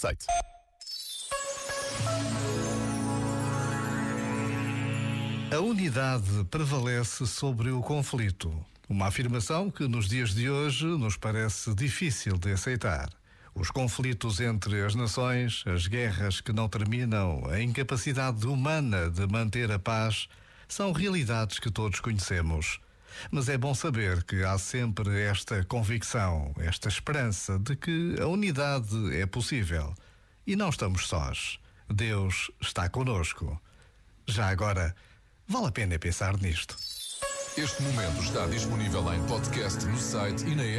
site. A unidade prevalece sobre o conflito. Uma afirmação que nos dias de hoje nos parece difícil de aceitar. Os conflitos entre as nações, as guerras que não terminam, a incapacidade humana de manter a paz são realidades que todos conhecemos. Mas é bom saber que há sempre esta convicção, esta esperança de que a unidade é possível. E não estamos sós. Deus está conosco. Já agora, vale a pena pensar nisto. Este momento está disponível em podcast no site e na app.